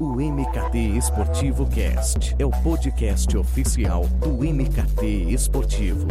O MKT Esportivo Cast é o podcast oficial do MKT Esportivo.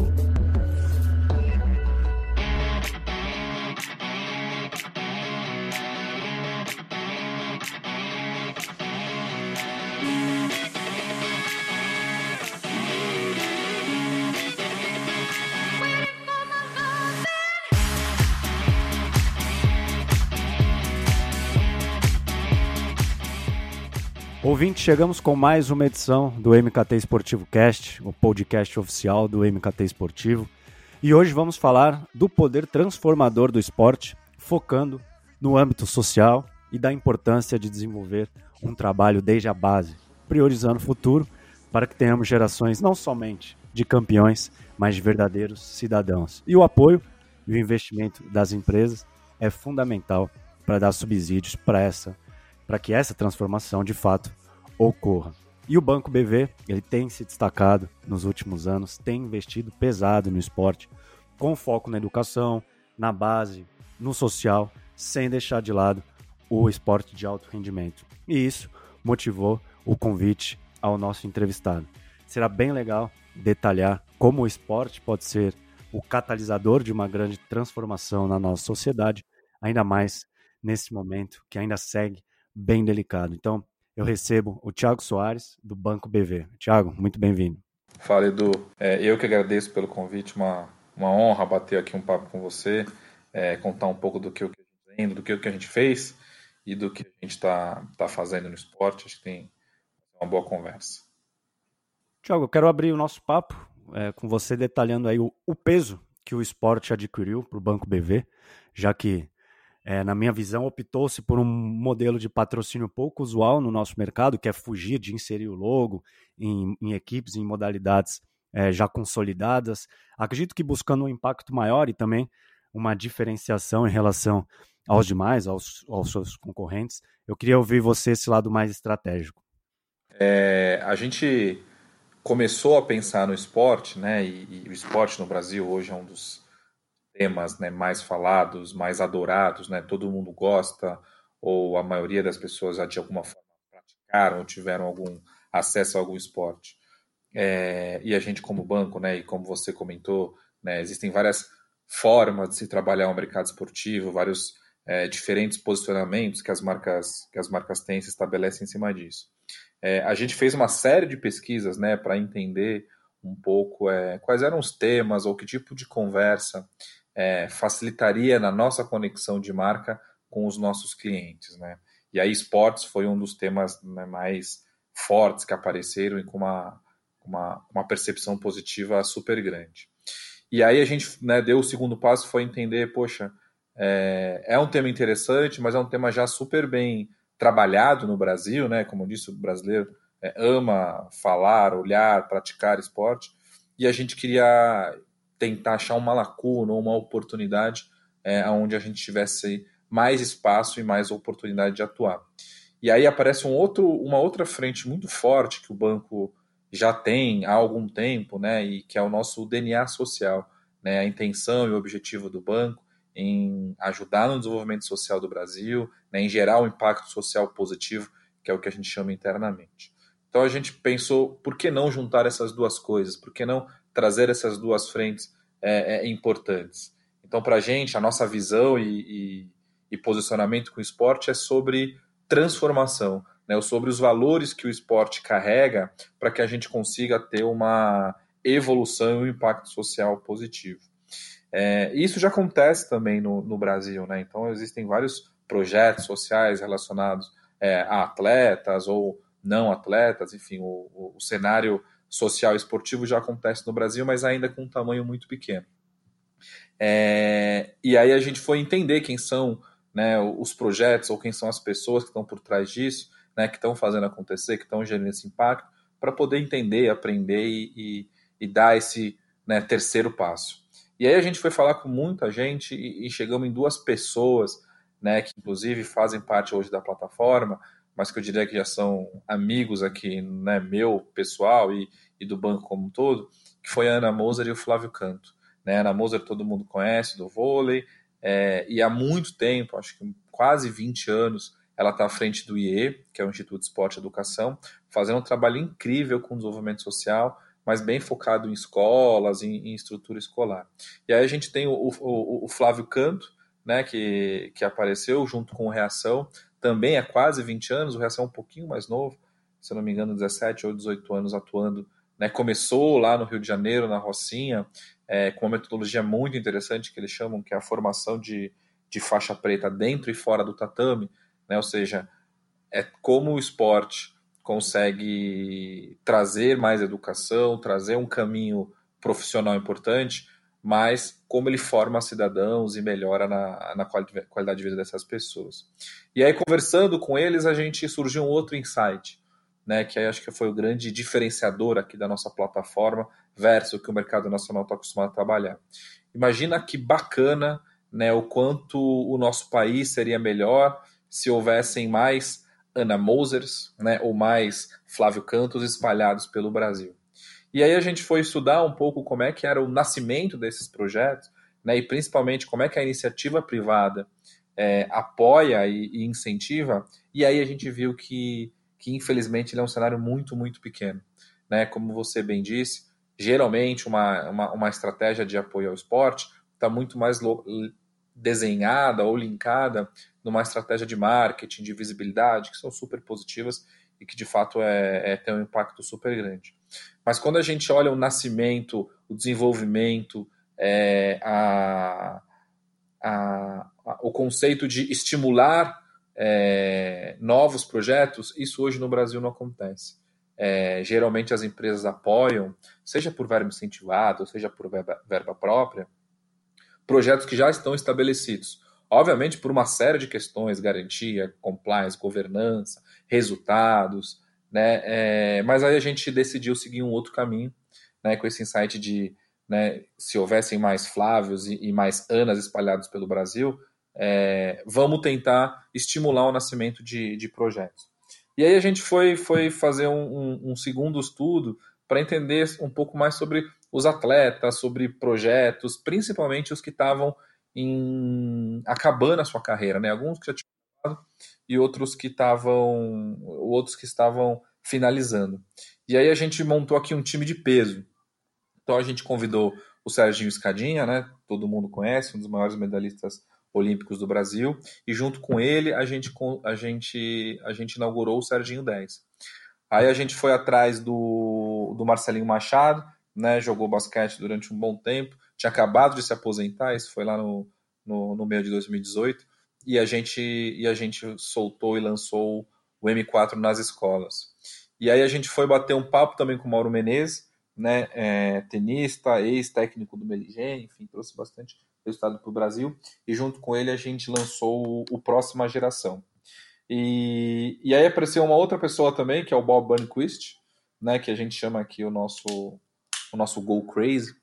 Ouvinte, chegamos com mais uma edição do MKT Esportivo Cast, o podcast oficial do MKT Esportivo. E hoje vamos falar do poder transformador do esporte, focando no âmbito social e da importância de desenvolver um trabalho desde a base, priorizando o futuro para que tenhamos gerações não somente de campeões, mas de verdadeiros cidadãos. E o apoio e o investimento das empresas é fundamental para dar subsídios para essa para que essa transformação de fato ocorra. E o Banco BV, ele tem se destacado nos últimos anos, tem investido pesado no esporte, com foco na educação, na base, no social, sem deixar de lado o esporte de alto rendimento. E isso motivou o convite ao nosso entrevistado. Será bem legal detalhar como o esporte pode ser o catalisador de uma grande transformação na nossa sociedade, ainda mais nesse momento que ainda segue bem delicado. Então, eu recebo o Thiago Soares, do Banco BV. Thiago, muito bem-vindo. Fala, Edu. É, eu que agradeço pelo convite, uma, uma honra bater aqui um papo com você, é, contar um pouco do que, eu, do que, que a gente fez e do que a gente está tá fazendo no esporte. Acho que tem uma boa conversa. Tiago, eu quero abrir o nosso papo é, com você detalhando aí o, o peso que o esporte adquiriu para o Banco BV, já que é, na minha visão, optou-se por um modelo de patrocínio pouco usual no nosso mercado, que é fugir de inserir o logo em, em equipes, em modalidades é, já consolidadas. Acredito que buscando um impacto maior e também uma diferenciação em relação aos demais, aos, aos seus concorrentes, eu queria ouvir você esse lado mais estratégico. É, a gente começou a pensar no esporte, né? E, e o esporte no Brasil hoje é um dos temas né, mais falados, mais adorados, né, todo mundo gosta, ou a maioria das pessoas já de alguma forma praticaram ou tiveram algum acesso a algum esporte. É, e a gente, como banco, né, e como você comentou, né, existem várias formas de se trabalhar o mercado esportivo, vários é, diferentes posicionamentos que as marcas que as marcas têm se estabelecem em cima disso. É, a gente fez uma série de pesquisas né, para entender um pouco é, quais eram os temas ou que tipo de conversa é, facilitaria na nossa conexão de marca com os nossos clientes, né? E aí esportes foi um dos temas né, mais fortes que apareceram e com uma, uma, uma percepção positiva super grande. E aí a gente né, deu o segundo passo, foi entender, poxa, é, é, um tema interessante, mas é um tema já super bem trabalhado no Brasil, né? Como eu disse, o brasileiro é, ama falar, olhar, praticar esporte, e a gente queria tentar achar uma lacuna ou uma oportunidade é, onde a gente tivesse mais espaço e mais oportunidade de atuar. E aí aparece um outro, uma outra frente muito forte que o banco já tem há algum tempo, né, e que é o nosso DNA social, né, a intenção e o objetivo do banco em ajudar no desenvolvimento social do Brasil, né, em gerar um impacto social positivo, que é o que a gente chama internamente. Então a gente pensou, por que não juntar essas duas coisas? Por que não trazer essas duas frentes é, é, importantes. Então, para a gente, a nossa visão e, e, e, posicionamento com o esporte é sobre transformação, né? sobre os valores que o esporte carrega para que a gente consiga ter uma evolução e um impacto social positivo. É, isso já acontece também no, no Brasil, né? Então, existem vários projetos sociais relacionados é, a atletas ou não atletas, enfim, o, o, o cenário social e esportivo já acontece no Brasil, mas ainda com um tamanho muito pequeno. É, e aí a gente foi entender quem são né, os projetos ou quem são as pessoas que estão por trás disso, né, que estão fazendo acontecer, que estão gerando esse impacto, para poder entender, aprender e, e, e dar esse né, terceiro passo. E aí a gente foi falar com muita gente e, e chegamos em duas pessoas, né, que inclusive fazem parte hoje da plataforma, mas que eu diria que já são amigos aqui, né, meu pessoal e, e do banco como um todo, que foi a Ana Moser e o Flávio Canto. Né? Ana Moser todo mundo conhece do vôlei, é, e há muito tempo, acho que quase 20 anos, ela está à frente do IE, que é o Instituto de Esporte e Educação, fazendo um trabalho incrível com desenvolvimento social, mas bem focado em escolas, em, em estrutura escolar. E aí a gente tem o, o, o Flávio Canto, né, que, que apareceu junto com o Reação, também há quase 20 anos, o Reação é um pouquinho mais novo, se não me engano, 17 ou 18 anos atuando. Né, começou lá no Rio de Janeiro, na Rocinha, é, com uma metodologia muito interessante que eles chamam, que é a formação de, de faixa preta dentro e fora do tatame, né, ou seja, é como o esporte consegue trazer mais educação, trazer um caminho profissional importante, mas como ele forma cidadãos e melhora na, na qualidade de vida dessas pessoas. E aí, conversando com eles, a gente surgiu um outro insight, né, que aí acho que foi o grande diferenciador aqui da nossa plataforma versus o que o mercado nacional está acostumado a trabalhar. Imagina que bacana né, o quanto o nosso país seria melhor se houvessem mais Ana Mosers né, ou mais Flávio Cantos espalhados pelo Brasil. E aí a gente foi estudar um pouco como é que era o nascimento desses projetos, né, e principalmente como é que a iniciativa privada é, apoia e, e, incentiva, e aí a gente viu que que infelizmente ele é um cenário muito, muito pequeno. Né? Como você bem disse, geralmente uma, uma, uma estratégia de apoio ao esporte está muito mais desenhada ou linkada numa estratégia de marketing, de visibilidade, que são super positivas e que de fato é, é tem um impacto super grande. Mas quando a gente olha o nascimento, o desenvolvimento, é, a, a, a, o conceito de estimular é, novos projetos, isso hoje no Brasil não acontece. É, geralmente as empresas apoiam, seja por verba incentivada, seja por verba, verba própria, projetos que já estão estabelecidos. Obviamente, por uma série de questões, garantia, compliance, governança, resultados, né? É, mas aí a gente decidiu seguir um outro caminho, né? Com esse insight de né, se houvessem mais Flávios e, e mais Anas espalhados pelo Brasil, é, vamos tentar estimular o nascimento de, de, projetos. E aí a gente foi, foi fazer um, um, um segundo estudo para entender um pouco mais sobre os atletas, sobre projetos, principalmente os que estavam em, acabando a sua carreira, né? Alguns que já tinham acabado e outros que estavam outros que estavam finalizando. E aí a gente montou aqui um time de peso. Então a gente convidou o Serginho Escadinha, né? Todo mundo conhece, um dos maiores medalhistas Olímpicos do Brasil, e junto com ele a gente, a gente, a gente inaugurou o Serginho 10. Aí a gente foi atrás do, do Marcelinho Machado, né, jogou basquete durante um bom tempo, tinha acabado de se aposentar, isso foi lá no, no, no meio de 2018, e a, gente, e a gente soltou e lançou o M4 nas escolas. E aí a gente foi bater um papo também com o Mauro Menezes, né, é, tenista, ex-técnico do Meligem, enfim, trouxe bastante resultado para o Brasil, e junto com ele a gente lançou o, Próxima Geração. E, e aí apareceu uma outra pessoa também, que é o Bob Burnquist, né, que a gente chama aqui o nosso, o nosso Go Crazy,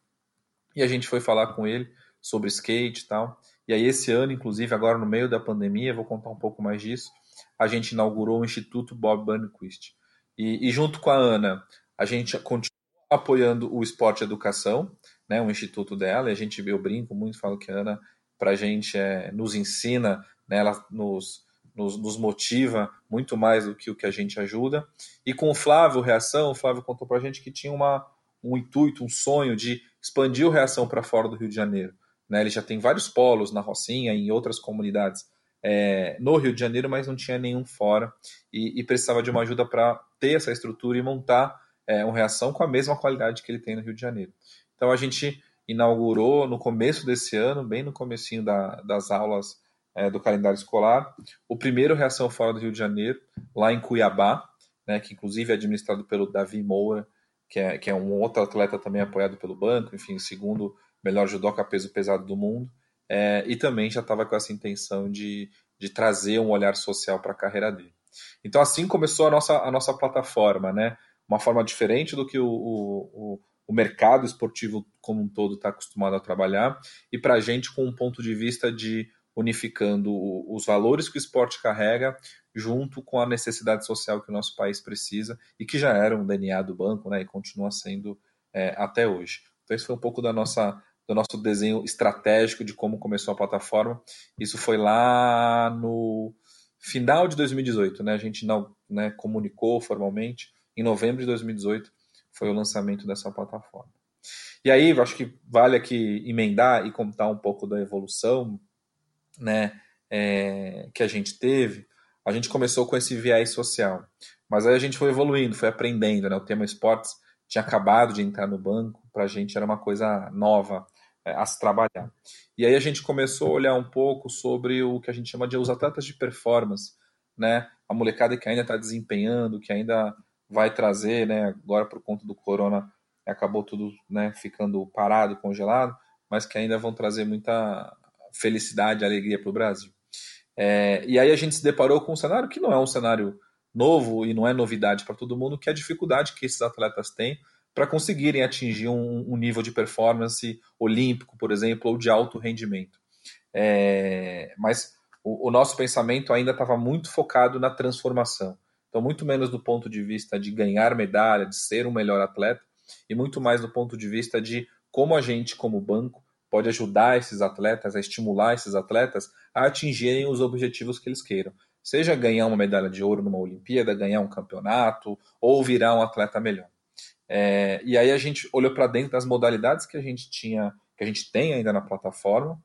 e a gente foi falar com ele sobre skate e tal. E aí esse ano, inclusive, agora no meio da pandemia, vou contar um pouco mais disso, a gente inaugurou o Instituto Bob Burnquist. E, e junto com a Ana, a gente continua apoiando o esporte educação, né, um instituto dela, e a gente, eu brinco muito, falo que a Ana, para a gente, é, nos ensina, né, ela nos, nos, nos, motiva muito mais do que o que a gente ajuda. E com o Flávio Reação, o Flávio contou para a gente que tinha uma, um intuito, um sonho de expandir o Reação para fora do Rio de Janeiro. Né, ele já tem vários polos na Rocinha e em outras comunidades é, no Rio de Janeiro, mas não tinha nenhum fora e, e precisava de uma ajuda para ter essa estrutura e montar é, uma reação com a mesma qualidade que ele tem no Rio de Janeiro. Então a gente inaugurou no começo desse ano, bem no comecinho da, das aulas é, do calendário escolar, o primeiro Reação Fora do Rio de Janeiro, lá em Cuiabá, né, que inclusive é administrado pelo Davi Moura, que é, que é um outro atleta também apoiado pelo banco, enfim, segundo melhor judoca peso pesado do mundo, é, e também já estava com essa intenção de, de trazer um olhar social para a carreira dele. Então assim começou a nossa, a nossa plataforma, né? Uma forma diferente do que o, o, o mercado esportivo como um todo está acostumado a trabalhar, e para a gente com um ponto de vista de unificando os valores que o esporte carrega junto com a necessidade social que o nosso país precisa e que já era um DNA do banco né, e continua sendo é, até hoje. Então, esse foi um pouco da nossa, do nosso desenho estratégico de como começou a plataforma. Isso foi lá no final de 2018, né? A gente não né, comunicou formalmente. Em novembro de 2018 foi o lançamento dessa plataforma. E aí, acho que vale aqui emendar e contar um pouco da evolução, né? É, que a gente teve. A gente começou com esse viés social, mas aí a gente foi evoluindo, foi aprendendo, né? O tema esportes tinha acabado de entrar no banco, para a gente era uma coisa nova é, a se trabalhar. E aí a gente começou a olhar um pouco sobre o que a gente chama de os atletas de performance, né? A molecada que ainda está desempenhando, que ainda vai trazer, né? Agora por conta do corona acabou tudo, né? Ficando parado, congelado, mas que ainda vão trazer muita felicidade, alegria para o Brasil. É, e aí a gente se deparou com um cenário que não é um cenário novo e não é novidade para todo mundo, que é a dificuldade que esses atletas têm para conseguirem atingir um, um, nível de performance olímpico, por exemplo, ou de alto rendimento. É, mas o, o, nosso pensamento ainda estava muito focado na transformação. Então, muito menos do ponto de vista de ganhar medalha, de ser um melhor atleta, e muito mais do ponto de vista de como a gente, como banco, pode ajudar esses atletas, a estimular esses atletas a atingirem os objetivos que eles queiram. Seja ganhar uma medalha de ouro numa Olimpíada, ganhar um campeonato, ou virar um atleta melhor. É, e aí a gente olhou para dentro das modalidades que a gente tinha, que a gente tem ainda na plataforma.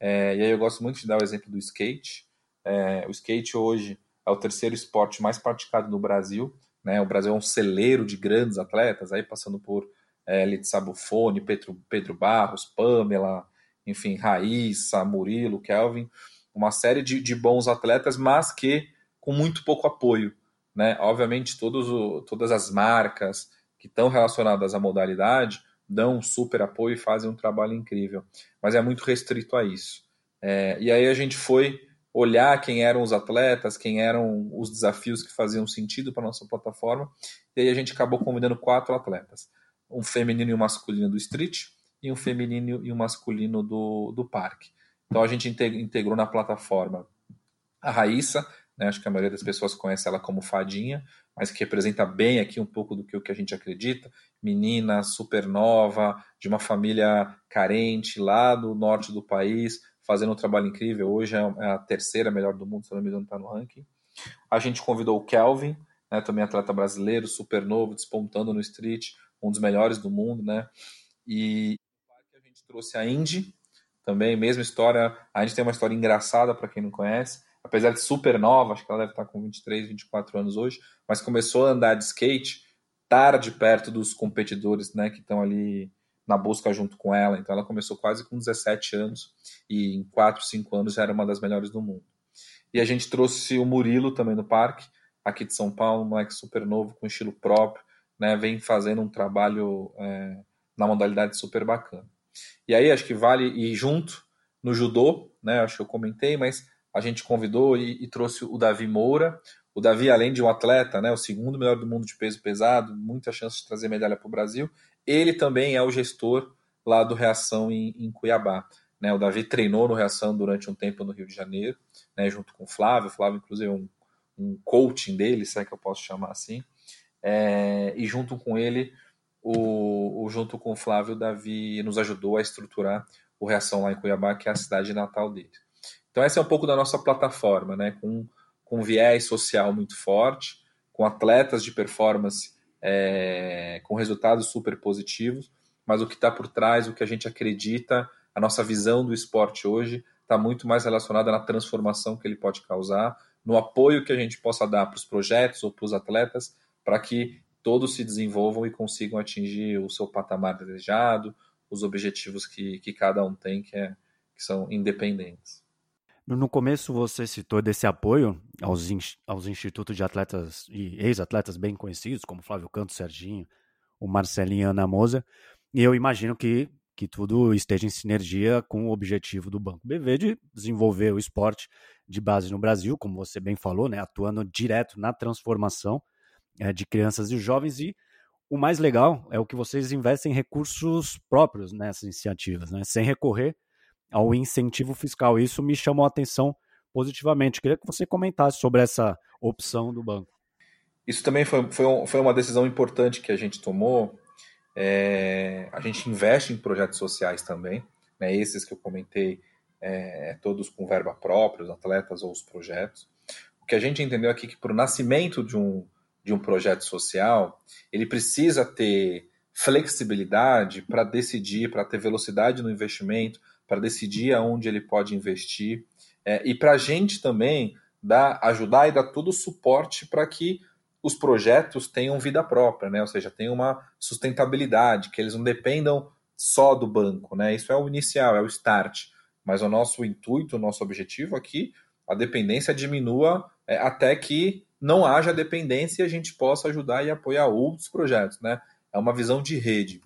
É, e aí eu gosto muito de dar o exemplo do skate. É, o skate hoje é o terceiro esporte mais praticado no Brasil. Né? O Brasil é um celeiro de grandes atletas, aí passando por é, Buffoni, Pedro, Pedro Barros, Pamela, enfim, Raíssa, Murilo, Kelvin, uma série de, de bons atletas, mas que com muito pouco apoio. Né? Obviamente, todos o, todas as marcas que estão relacionadas à modalidade dão super apoio e fazem um trabalho incrível, mas é muito restrito a isso. É, e aí a gente foi olhar quem eram os atletas, quem eram os desafios que faziam sentido para nossa plataforma, e aí a gente acabou convidando quatro atletas um feminino e um masculino do street e um feminino e um masculino do, do parque. Então a gente integrou na plataforma a Raíssa, né, acho que a maioria das pessoas conhece ela como Fadinha, mas que representa bem aqui um pouco do que, o que a gente acredita. Menina supernova, de uma família carente lá do norte do país, fazendo um trabalho incrível. Hoje é, é a terceira melhor do mundo, se não me engano, está no ranking. A gente convidou o Kelvin, né, também atleta brasileiro, super novo, despontando no street, um dos melhores do mundo, né? E a gente trouxe a Indy, também, mesma história. A Indy tem uma história engraçada para quem não conhece, apesar de super nova, acho que ela deve estar com 23, 24 anos hoje, mas começou a andar de skate tarde perto dos competidores, né, que estão ali na busca junto com ela. Então ela começou quase com 17 anos e em 4, 5 anos já era uma das melhores do mundo. E a gente trouxe o Murilo também no parque, aqui de São Paulo, um moleque super novo, com estilo próprio, né, vem fazendo um trabalho é, na modalidade super bacana. E aí acho que vale ir junto no judô, né, acho que eu comentei, mas a gente convidou e, e trouxe o Davi Moura. O Davi, além de um atleta, né, o segundo melhor do mundo de peso pesado, muita chance de trazer medalha para o Brasil, ele também é o gestor lá do Reação em, em Cuiabá. Né, o Davi treinou no Reação durante um tempo no Rio de Janeiro, né, junto com o Flávio. O Flávio, inclusive, é um, um coaching dele, se é que eu posso chamar assim é, e junto com ele, o, o, junto com o Flávio, Davi nos ajudou a estruturar o Reação lá em Cuiabá, que é a cidade natal dele. Então essa é um pouco da nossa plataforma, né? com, com viés social muito forte, com atletas de performance é, com resultados super positivos, mas o que está por trás, o que a gente acredita, a nossa visão do esporte hoje está muito mais relacionada na transformação que ele pode causar, no apoio que a gente possa dar para os projetos ou para os atletas, para que todos se desenvolvam e consigam atingir o seu patamar desejado, os objetivos que, que cada um tem, que, é, que são independentes. No começo você citou desse apoio aos, aos institutos de atletas e ex-atletas bem conhecidos, como Flávio Canto, Serginho, o Marcelinho e Ana Moza, e eu imagino que, que tudo esteja em sinergia com o objetivo do Banco BV de desenvolver o esporte de base no Brasil, como você bem falou, né, atuando direto na transformação é, de crianças e jovens e o mais legal é o que vocês investem recursos próprios nessas iniciativas, né? sem recorrer ao incentivo fiscal. Isso me chamou a atenção positivamente. Queria que você comentasse sobre essa opção do banco. Isso também foi, foi, foi uma decisão importante que a gente tomou. É, a gente investe em projetos sociais também, né? esses que eu comentei, é, todos com verba própria, os atletas ou os projetos o que a gente entendeu aqui é que para o nascimento de um, de um projeto social, ele precisa ter flexibilidade para decidir, para ter velocidade no investimento, para decidir aonde ele pode investir. É, e para a gente também dar, ajudar e dar todo o suporte para que os projetos tenham vida própria, né? ou seja, tenham uma sustentabilidade, que eles não dependam só do banco. Né? Isso é o inicial, é o start. Mas o nosso intuito, o nosso objetivo aqui, a dependência diminua é, até que não haja dependência e a gente possa ajudar e apoiar outros projetos. Né? É uma visão de rede.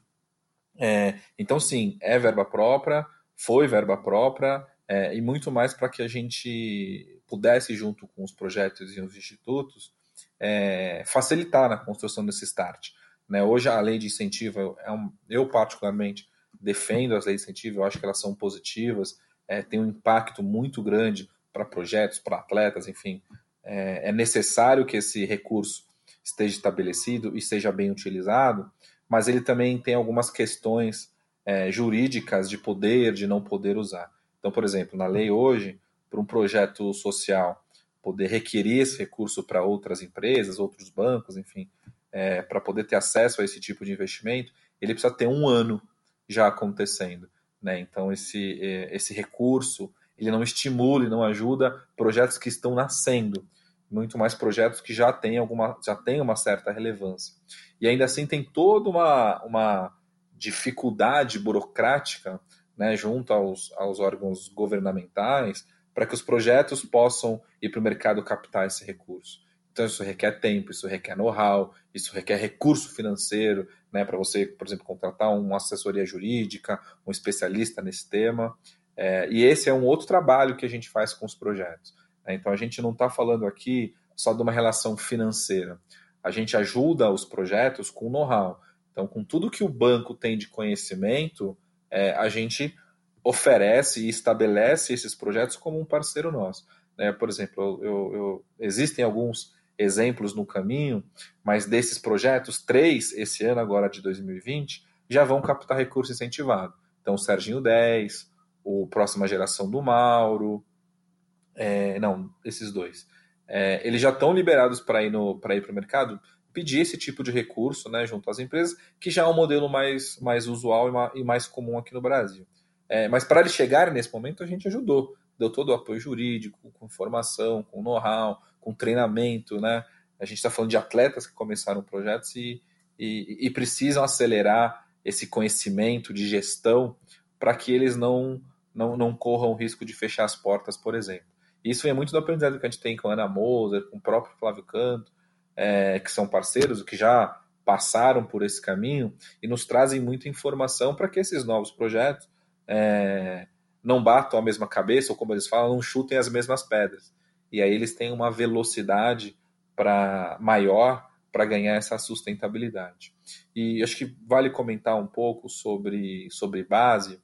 É, então, sim, é verba própria, foi verba própria, é, e muito mais para que a gente pudesse, junto com os projetos e os institutos, é, facilitar na construção desse start. Né? Hoje a lei de incentivo, é um, eu particularmente defendo as leis de incentivo, eu acho que elas são positivas, é, tem um impacto muito grande para projetos, para atletas, enfim. É, é necessário que esse recurso esteja estabelecido e seja bem utilizado, mas ele também tem algumas questões é, jurídicas de poder, de não poder usar. Então, por exemplo, na lei hoje, para um projeto social poder requerer esse recurso para outras empresas, outros bancos, enfim, é, para poder ter acesso a esse tipo de investimento, ele precisa ter um ano já acontecendo. Né? Então, esse, é, esse recurso ele não estimula e não ajuda projetos que estão nascendo, muito mais projetos que já têm, alguma, já têm uma certa relevância. E ainda assim tem toda uma, uma dificuldade burocrática né, junto aos, aos órgãos governamentais para que os projetos possam ir para o mercado captar esse recurso. Então, isso requer tempo, isso requer know-how, isso requer recurso financeiro, né, para você, por exemplo, contratar uma assessoria jurídica, um especialista nesse tema. É, e esse é um outro trabalho que a gente faz com os projetos. Né? Então, a gente não está falando aqui só de uma relação financeira. A gente ajuda os projetos com know-how. Então, com tudo que o banco tem de conhecimento, é, a gente oferece e estabelece esses projetos como um parceiro nosso. Né? Por exemplo, eu, eu, existem alguns exemplos no caminho, mas desses projetos, três esse ano agora de 2020 já vão captar recurso incentivado. Então, o Serginho 10, o Próxima Geração do Mauro, é, não, esses dois. É, eles já estão liberados para ir para o mercado pedir esse tipo de recurso né, junto às empresas, que já é um modelo mais, mais usual e mais comum aqui no Brasil. É, mas para eles chegarem nesse momento, a gente ajudou. Deu todo o apoio jurídico, com informação, com know-how, com treinamento. Né? A gente está falando de atletas que começaram projetos e, e, e precisam acelerar esse conhecimento de gestão para que eles não, não, não corram o risco de fechar as portas, por exemplo. Isso é muito do aprendizado que a gente tem com a Ana Moser, com o próprio Flávio Canto, é, que são parceiros, que já passaram por esse caminho e nos trazem muita informação para que esses novos projetos é, não batam a mesma cabeça, ou como eles falam, não chutem as mesmas pedras. E aí eles têm uma velocidade para maior para ganhar essa sustentabilidade. E acho que vale comentar um pouco sobre, sobre base.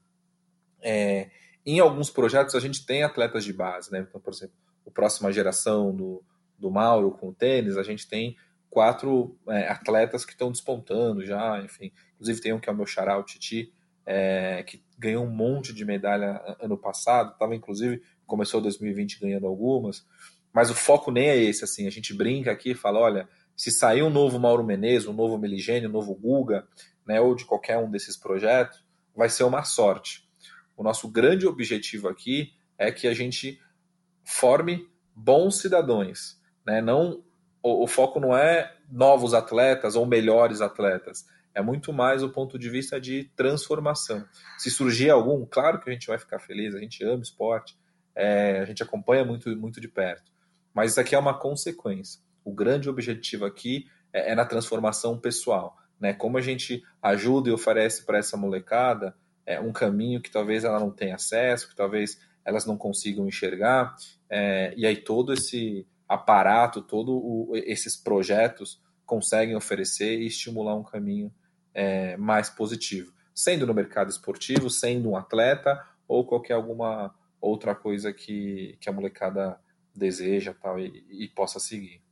É, em alguns projetos a gente tem atletas de base, né? Então, por exemplo, o próxima geração do, do Mauro com o tênis, a gente tem quatro é, atletas que estão despontando já, enfim. Inclusive tem um que é o meu xará, o Titi, é, que ganhou um monte de medalha ano passado, estava inclusive, começou 2020 ganhando algumas, mas o foco nem é esse, assim, a gente brinca aqui e fala, olha, se sair um novo Mauro Menezes, um novo Meligênio, um novo Guga, né, ou de qualquer um desses projetos, vai ser uma sorte. O nosso grande objetivo aqui é que a gente forme bons cidadãos, né? Não o, o foco não é novos atletas ou melhores atletas, é muito mais o ponto de vista de transformação. Se surgir algum, claro que a gente vai ficar feliz, a gente ama esporte, é, a gente acompanha muito, muito de perto. Mas isso aqui é uma consequência. O grande objetivo aqui é, é na transformação pessoal. Né? Como a gente ajuda e oferece para essa molecada é, um caminho que talvez ela não tenha acesso, que talvez elas não consigam enxergar, é, e aí todo esse aparato, todos esses projetos conseguem oferecer e estimular um caminho é, mais positivo, sendo no mercado esportivo, sendo um atleta ou qualquer alguma outra coisa que, que a molecada deseja tal, e, e possa seguir.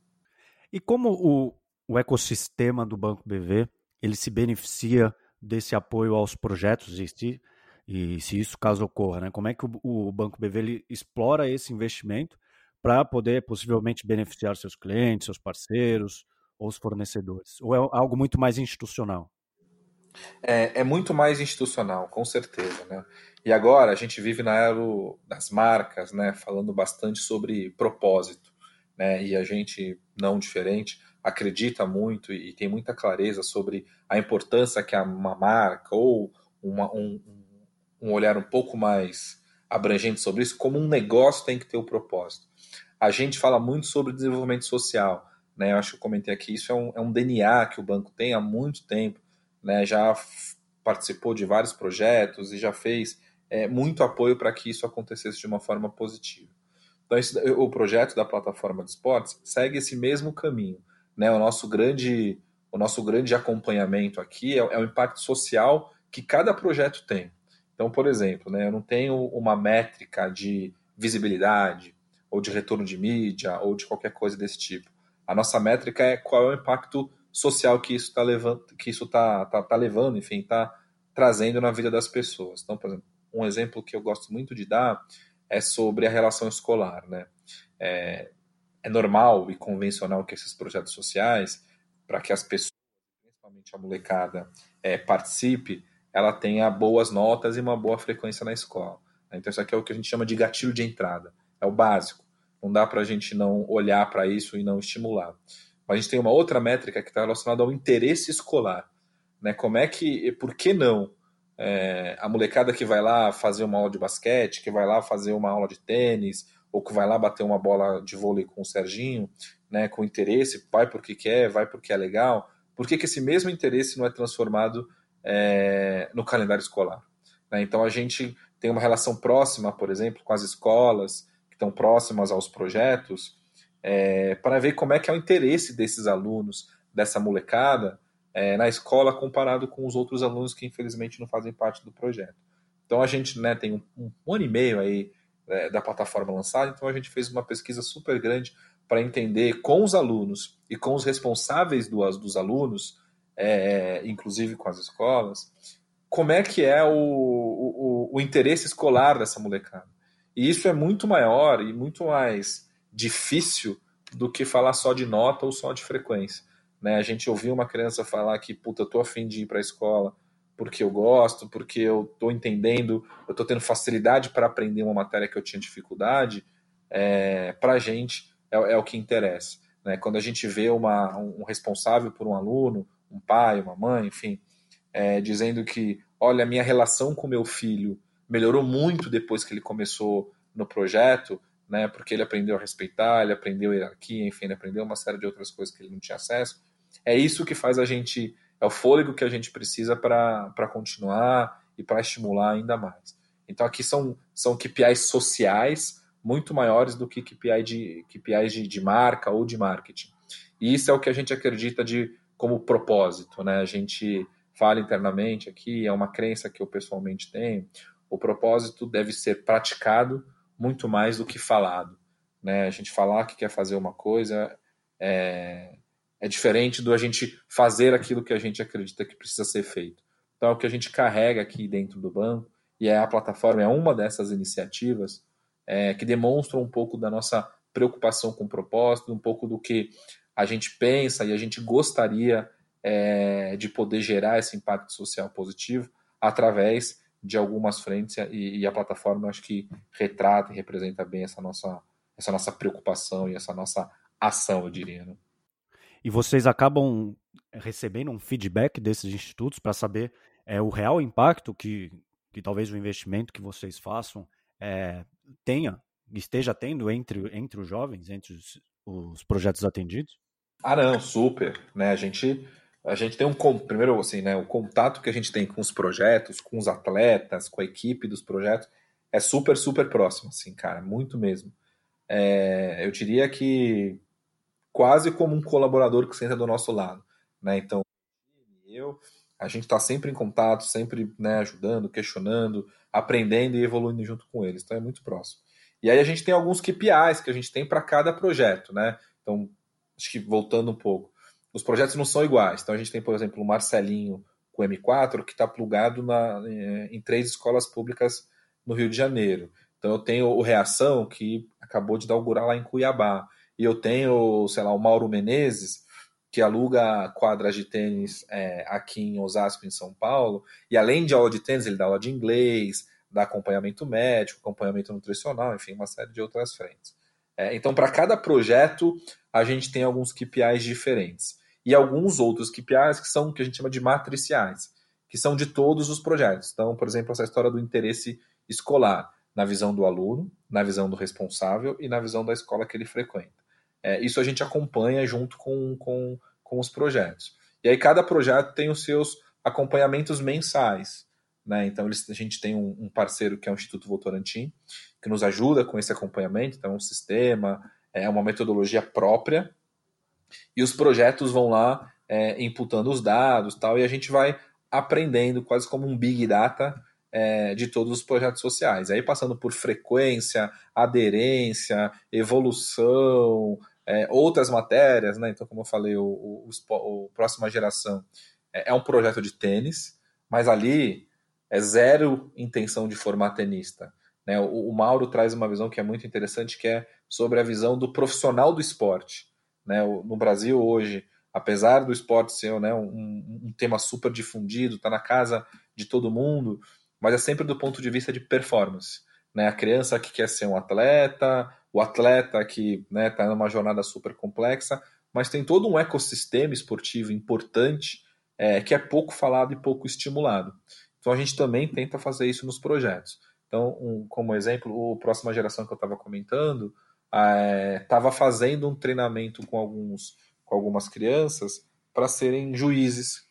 E como o, o ecossistema do Banco BV ele se beneficia desse apoio aos projetos e se, e se isso caso ocorra, né? Como é que o, o Banco BV ele explora esse investimento para poder possivelmente beneficiar seus clientes, seus parceiros ou os fornecedores? Ou é algo muito mais institucional? É, é muito mais institucional, com certeza, né? E agora a gente vive na era das marcas, né? Falando bastante sobre propósito, né? E a gente, não diferente, acredita muito e tem muita clareza sobre a importância que uma marca ou uma, um, um olhar um pouco mais abrangente sobre isso, como um negócio tem que ter o propósito. A gente fala muito sobre desenvolvimento social, né? Eu acho que eu comentei aqui, isso é um, é um DNA que o banco tem há muito tempo, né? Já participou de vários projetos e já fez é, muito apoio para que isso acontecesse de uma forma positiva. Então, esse, o projeto da plataforma de esportes segue esse mesmo caminho. Né? O, nosso grande, o nosso grande acompanhamento aqui é, é o impacto social que cada projeto tem. Então, por exemplo, né, eu não tenho uma métrica de visibilidade, ou de retorno de mídia, ou de qualquer coisa desse tipo. A nossa métrica é qual é o impacto social que isso está levando, que isso tá, tá, tá levando, enfim, está trazendo na vida das pessoas. Então, por exemplo, um exemplo que eu gosto muito de dar é sobre a relação escolar, né? É, é normal e convencional que esses projetos sociais, para que as pessoas, principalmente a molecada, é, participe, ela tenha boas notas e uma boa frequência na escola. Então, isso aqui é o que a gente chama de gatilho de entrada. É o básico. Não dá para a gente não olhar para isso e não estimular. Mas a gente tem uma outra métrica que está relacionada ao interesse escolar. Né? Como é que, por que não é, a molecada que vai lá fazer uma aula de basquete, que vai lá fazer uma aula de tênis, ou que vai lá bater uma bola de vôlei com o Serginho, né, com interesse, vai porque quer, vai porque é legal, por que, que esse mesmo interesse não é transformado é, no calendário escolar. Né? Então a gente tem uma relação próxima, por exemplo, com as escolas que estão próximas aos projetos, é, para ver como é que é o interesse desses alunos, dessa molecada, é, na escola comparado com os outros alunos que infelizmente não fazem parte do projeto. Então a gente né, tem um, um, ano e meio aí é, da plataforma lançada, então a gente fez uma pesquisa super grande para entender com os alunos e com os responsáveis do, dos alunos é, inclusive com as escolas, como é que é o, o, o interesse escolar dessa molecada. E isso é muito maior e muito mais difícil do que falar só de nota ou só de frequência. Né? A gente ouviu uma criança falar que, puta, eu tô afim de ir para a escola porque eu gosto, porque eu tô entendendo, eu tô tendo facilidade para aprender uma matéria que eu tinha dificuldade, é, para a gente é, é, o que interessa. Né? Quando a gente vê uma, um responsável por um aluno, um pai, uma mãe, enfim, é, dizendo que, olha, a minha relação com meu filho melhorou muito depois que ele começou no projeto, né, porque ele aprendeu a respeitar, ele aprendeu hierarquia, enfim, ele aprendeu uma série de outras coisas que ele não tinha acesso. É isso que faz a gente, é o fôlego que a gente precisa para continuar e para estimular ainda mais. Então aqui são, são KPIs sociais muito maiores do que KPI de, KPIs de, de marca ou de marketing. E isso é o que a gente acredita de como propósito, né? A gente fala internamente aqui, é uma crença que eu pessoalmente tenho. O propósito deve ser praticado muito mais do que falado, né? A gente falar que quer fazer uma coisa é, é diferente do a gente fazer aquilo que a gente acredita que precisa ser feito. Então, é o que a gente carrega aqui dentro do banco e é a plataforma é uma dessas iniciativas é, que demonstram um pouco da nossa preocupação com o propósito, um pouco do que a gente pensa e a gente gostaria é, de poder gerar esse impacto social positivo através de algumas frentes e, e, a plataforma acho que retrata e representa bem essa nossa, essa nossa preocupação e essa nossa ação, eu diria. Né? E vocês acabam recebendo um feedback desses institutos para saber é, o real impacto que, que talvez o investimento que vocês façam é, tenha, esteja tendo entre, entre os jovens, entre os, os projetos atendidos? Ah, não, super. Né? A gente a gente tem um primeiro assim, né, o contato que a gente tem com os projetos, com os atletas, com a equipe dos projetos é super super próximo, assim, cara, muito mesmo. É, eu diria que quase como um colaborador que senta do nosso lado, né? Então eu a gente está sempre em contato, sempre né, ajudando, questionando, aprendendo e evoluindo junto com eles. Então é muito próximo. E aí a gente tem alguns KPIs que a gente tem para cada projeto, né? Então acho que voltando um pouco, os projetos não são iguais. Então a gente tem, por exemplo, o Marcelinho com o M4 que está plugado na, em três escolas públicas no Rio de Janeiro. Então eu tenho o Reação, que acabou de inaugurar lá em Cuiabá. E eu tenho, sei lá, o Mauro Menezes, que aluga quadras de tênis é, aqui em Osasco, em São Paulo. E além de aula de tênis, ele dá aula de inglês, dá acompanhamento médico, acompanhamento nutricional, enfim, uma série de outras frentes. É, então, para cada projeto, a gente tem alguns KPIs diferentes. E alguns outros KPIs que são o que a gente chama de matriciais, que são de todos os projetos. Então, por exemplo, essa história do interesse escolar, na visão do aluno, na visão do responsável e na visão da escola que ele frequenta. É, isso a gente acompanha junto com, com, com os projetos. E aí cada projeto tem os seus acompanhamentos mensais. Né? Então eles, a gente tem um, um, parceiro que é o Instituto Votorantim, que nos ajuda com esse acompanhamento, então é um sistema, é uma metodologia própria, e os projetos vão lá é, imputando os dados tal, e a gente vai aprendendo quase como um big data é, de todos os projetos sociais. Aí passando por frequência, aderência, evolução, é, outras matérias, né? Então, como eu falei, o, o, o, Próxima Geração é, é, um projeto de tênis, mas ali é zero intenção de formar tenista. Né? O, o, Mauro traz uma visão que é muito interessante, que é sobre a visão do profissional do esporte. Né? no Brasil hoje, apesar do esporte ser né, um, um tema super difundido, está na casa de todo mundo, mas é sempre do ponto de vista de performance. Né? A criança que quer ser um atleta, o atleta que está né, tá numa jornada super complexa, mas tem todo um ecossistema esportivo importante é, que é pouco falado e pouco estimulado. Então a gente também tenta fazer isso nos projetos. Então, um, como exemplo, o próxima geração que eu estava comentando estava é, fazendo um treinamento com alguns com algumas crianças para serem juízes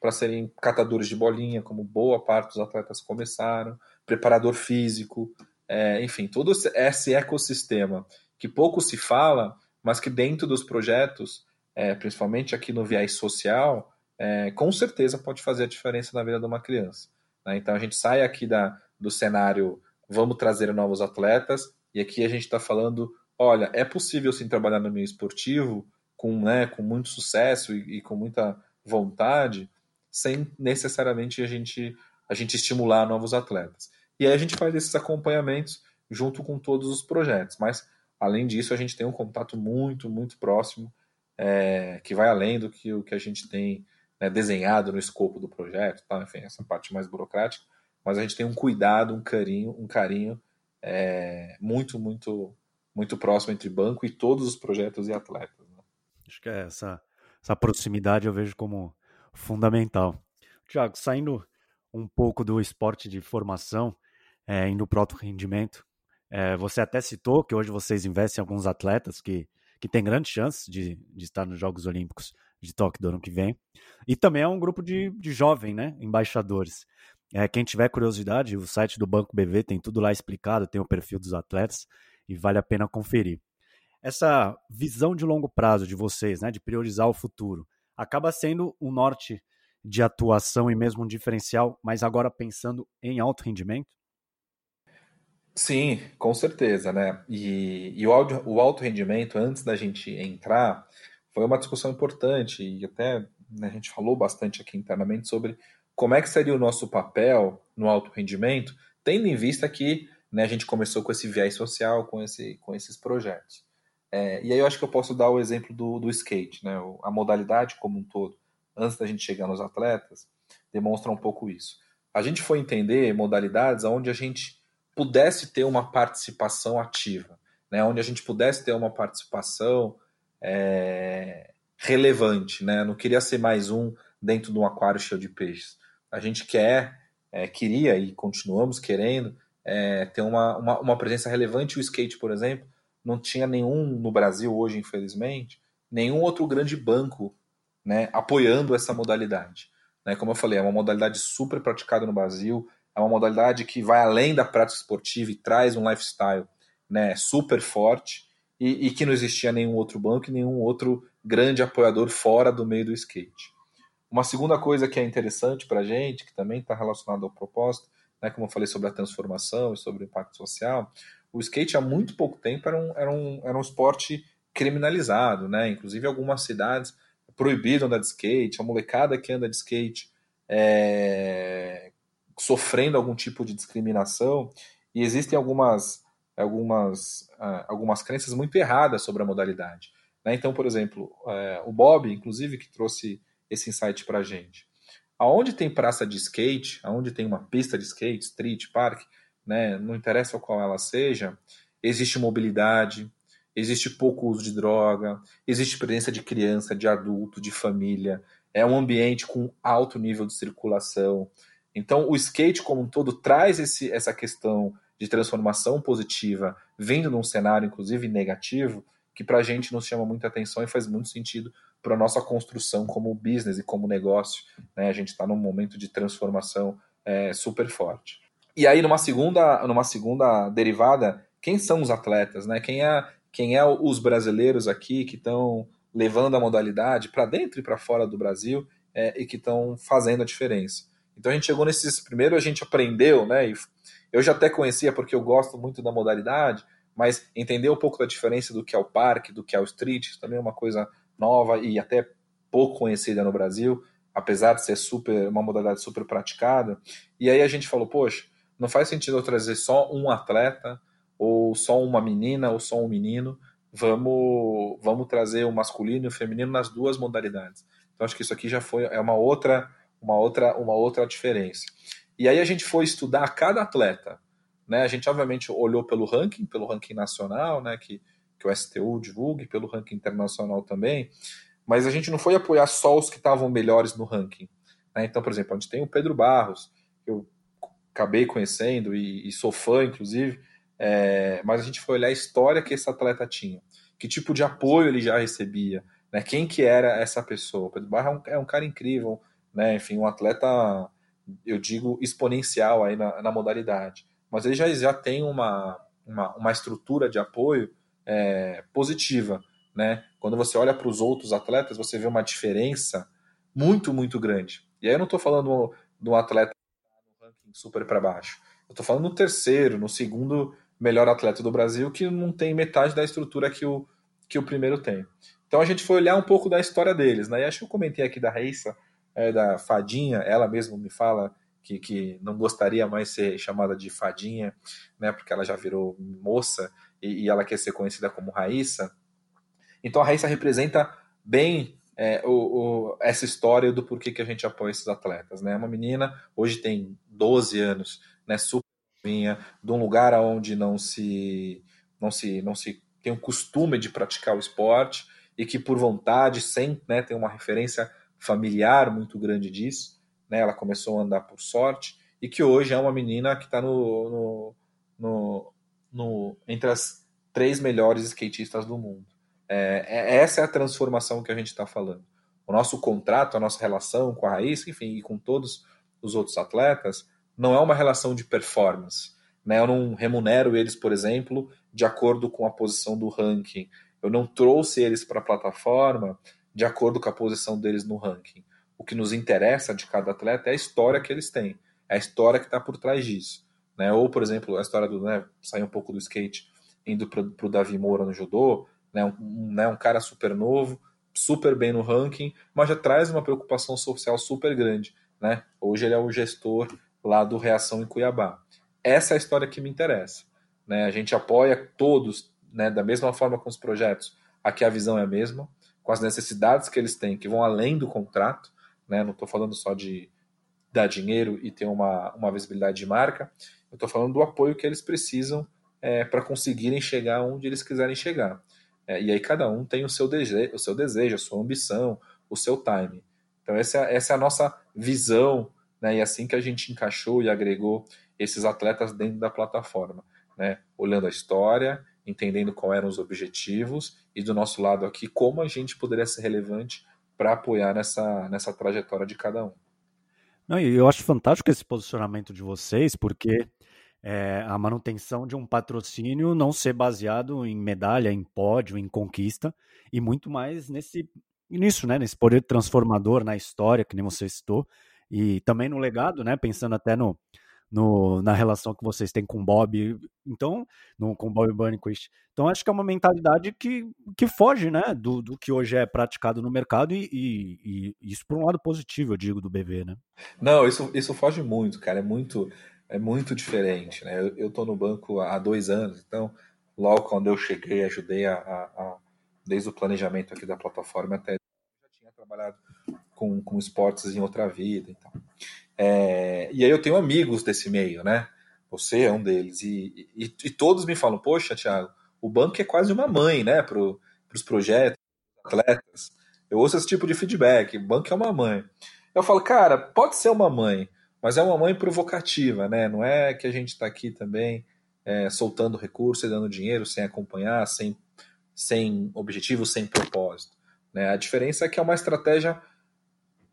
para serem catadores de bolinha, como boa parte dos atletas começaram, preparador físico, é, enfim, todo esse ecossistema que pouco se fala, mas que dentro dos projetos, é, principalmente aqui no viés social, é, com certeza pode fazer a diferença na vida de uma criança. Né? Então a gente sai aqui da, do cenário vamos trazer novos atletas, e aqui a gente está falando, olha, é possível sim trabalhar no meio esportivo com, né, com muito sucesso e, e com muita vontade, sem necessariamente a gente, a gente estimular novos atletas. E aí a gente faz esses acompanhamentos junto com todos os projetos. Mas, além disso, a gente tem um contato muito, muito próximo, é, que vai além do que o que a gente tem né, desenhado no escopo do projeto, tá? enfim, essa parte mais burocrática. Mas a gente tem um cuidado, um carinho, um carinho é, muito, muito, muito próximo entre banco e todos os projetos e atletas. Né? Acho que é essa, essa proximidade eu vejo como fundamental. Tiago, saindo um pouco do esporte de formação, é, indo para alto rendimento, é, você até citou que hoje vocês investem em alguns atletas que, que têm grandes chances de, de estar nos Jogos Olímpicos de Tóquio do ano que vem. E também é um grupo de, de jovens, né, embaixadores. É, quem tiver curiosidade, o site do Banco BV tem tudo lá explicado, tem o perfil dos atletas e vale a pena conferir. Essa visão de longo prazo de vocês, né, de priorizar o futuro, acaba sendo um norte de atuação e mesmo um diferencial, mas agora pensando em alto rendimento? Sim, com certeza, né? E, e o, audio, o alto rendimento, antes da gente entrar, foi uma discussão importante e até né, a gente falou bastante aqui internamente sobre como é que seria o nosso papel no alto rendimento, tendo em vista que né, a gente começou com esse viés social, com, esse, com esses projetos. É, e aí eu acho que eu posso dar o exemplo do, do skate, né? A modalidade como um todo, antes da gente chegar nos atletas, demonstra um pouco isso. A gente foi entender modalidades onde a gente pudesse ter uma participação ativa, né? Onde a gente pudesse ter uma participação é, relevante, né? Não queria ser mais um dentro de um aquário cheio de peixes. A gente quer, é, queria e continuamos querendo é, ter uma, uma, uma presença relevante. O skate, por exemplo, não tinha nenhum no Brasil hoje, infelizmente, nenhum outro grande banco né, apoiando essa modalidade. Né? Como eu falei, é uma modalidade super praticada no Brasil, é uma modalidade que vai além da prática esportiva e traz um lifestyle né, super forte e, e que não existia nenhum outro banco e nenhum outro grande apoiador fora do meio do skate. Uma segunda coisa que é interessante para a gente, que também está relacionada ao propósito, né, como eu falei sobre a transformação e sobre o impacto social, o skate há muito pouco tempo era um, era um, era um esporte criminalizado, né? Inclusive algumas cidades proibiram andar de skate, a molecada que anda de skate é, sofrendo algum tipo de discriminação. E existem algumas, algumas, uh, algumas crenças muito erradas sobre a modalidade. Né? Então, por exemplo, uh, o Bob, inclusive, que trouxe esse insight para a gente. Aonde tem praça de skate, aonde tem uma pista de skate, street, park, né, não interessa qual ela seja, existe mobilidade, existe pouco uso de droga, existe presença de criança, de adulto, de família, é um ambiente com alto nível de circulação. Então, o skate como um todo traz esse, essa questão de transformação positiva, vindo num cenário, inclusive, negativo, que para a gente nos chama muita atenção e faz muito sentido para a nossa construção como business e como negócio. Né? A gente está num momento de transformação é, super forte. E aí, numa segunda, numa segunda derivada, quem são os atletas? Né? Quem, é, quem é os brasileiros aqui que estão levando a modalidade para dentro e para fora do Brasil é, e que estão fazendo a diferença? Então a gente chegou nesses. Primeiro a gente aprendeu, né? E eu já até conhecia porque eu gosto muito da modalidade, mas entender um pouco da diferença do que é o parque, do que é o street, também é uma coisa nova e até pouco conhecida no Brasil, apesar de ser super uma modalidade super praticada. E aí a gente falou, poxa, não faz sentido eu trazer só um atleta ou só uma menina ou só um menino. Vamos vamos trazer o masculino e o feminino nas duas modalidades. Então acho que isso aqui já foi é uma outra uma outra uma outra diferença. E aí a gente foi estudar cada atleta, né? A gente obviamente olhou pelo ranking, pelo ranking nacional, né, que que o STU divulgue, pelo ranking internacional também, mas a gente não foi apoiar só os que estavam melhores no ranking. Né? Então, por exemplo, a gente tem o Pedro Barros, que eu acabei conhecendo e, e sou fã, inclusive, é, mas a gente foi olhar a história que esse atleta tinha, que tipo de apoio ele já recebia, né? quem que era essa pessoa. O Pedro Barros é um, é um cara incrível, né? enfim, um atleta, eu digo, exponencial aí na, na modalidade, mas ele já, já tem uma, uma, uma estrutura de apoio é, positiva. Né? Quando você olha para os outros atletas, você vê uma diferença muito, muito grande. E aí eu não estou falando de um atleta no ranking super para baixo. Eu estou falando no terceiro, no segundo melhor atleta do Brasil, que não tem metade da estrutura que o, que o primeiro tem. Então a gente foi olhar um pouco da história deles. Né? E acho que eu comentei aqui da Raíssa, é, da Fadinha, ela mesma me fala que, que não gostaria mais ser chamada de Fadinha, né? porque ela já virou moça e, e ela quer ser conhecida como Raíssa. Então a Raíssa representa bem é, o, o, essa história do porquê que a gente apoia esses atletas. Né? Uma menina, hoje tem 12 anos, né, super de um lugar onde não se, não se, não se tem o costume de praticar o esporte e que por vontade, sem né, ter uma referência familiar muito grande disso, né, ela começou a andar por sorte e que hoje é uma menina que está no, no, no, no, entre as três melhores skatistas do mundo. É, é, essa é a transformação que a gente está falando. O nosso contrato, a nossa relação com a Raíssa, enfim, e com todos os outros atletas, não é uma relação de performance. Né? Eu não remunero eles, por exemplo, de acordo com a posição do ranking. Eu não trouxe eles para a plataforma de acordo com a posição deles no ranking. O que nos interessa de cada atleta é a história que eles têm, é a história que está por trás disso. Né? Ou, por exemplo, a história do né, sair um pouco do skate, indo para o Davi Moura no judô, né, um, né, um cara super novo, super bem no ranking, mas já traz uma preocupação social super grande. Né? Hoje ele é o gestor lá do Reação em Cuiabá. Essa é a história que me interessa. Né? A gente apoia todos né, da mesma forma com os projetos. Aqui a visão é a mesma, com as necessidades que eles têm, que vão além do contrato. Né? Não estou falando só de dar dinheiro e ter uma, uma visibilidade de marca, eu estou falando do apoio que eles precisam é, para conseguirem chegar onde eles quiserem chegar. É, e aí cada um tem o seu, desejo, o seu desejo, a sua ambição, o seu time. Então essa é, essa é a nossa visão, né, e assim que a gente encaixou e agregou esses atletas dentro da plataforma, né, olhando a história, entendendo quais eram os objetivos e do nosso lado aqui como a gente poderia ser relevante para apoiar nessa, nessa trajetória de cada um. Não, eu acho fantástico esse posicionamento de vocês, porque é, a manutenção de um patrocínio não ser baseado em medalha, em pódio, em conquista, e muito mais nesse nisso, né, nesse poder transformador na história, que nem você citou, e também no legado, né, pensando até no, no, na relação que vocês têm com o Bob, então, no, com o Bob Burnquist. Então, acho que é uma mentalidade que, que foge, né, do, do que hoje é praticado no mercado e, e, e, isso por um lado positivo, eu digo, do BV, né? Não, isso, isso foge muito, cara, é muito... é muito diferente. Né? Eu estou no banco há dois anos, então logo quando eu cheguei, ajudei a, a, a desde o planejamento aqui da plataforma até trabalhado com, com esportes em outra vida. Então. É, e aí eu tenho amigos desse meio, né? Você é um deles. E, e, e todos me falam, poxa, Thiago, o banco é quase uma mãe, né? Para os projetos, atletas. Eu ouço esse tipo de feedback, o banco é uma mãe. Eu falo, cara, pode ser uma mãe, mas é uma mãe provocativa, né? Não é que a gente está aqui também é, soltando recursos e dando dinheiro sem acompanhar, sem, sem objetivo, sem propósito. Né? A diferença é que é uma estratégia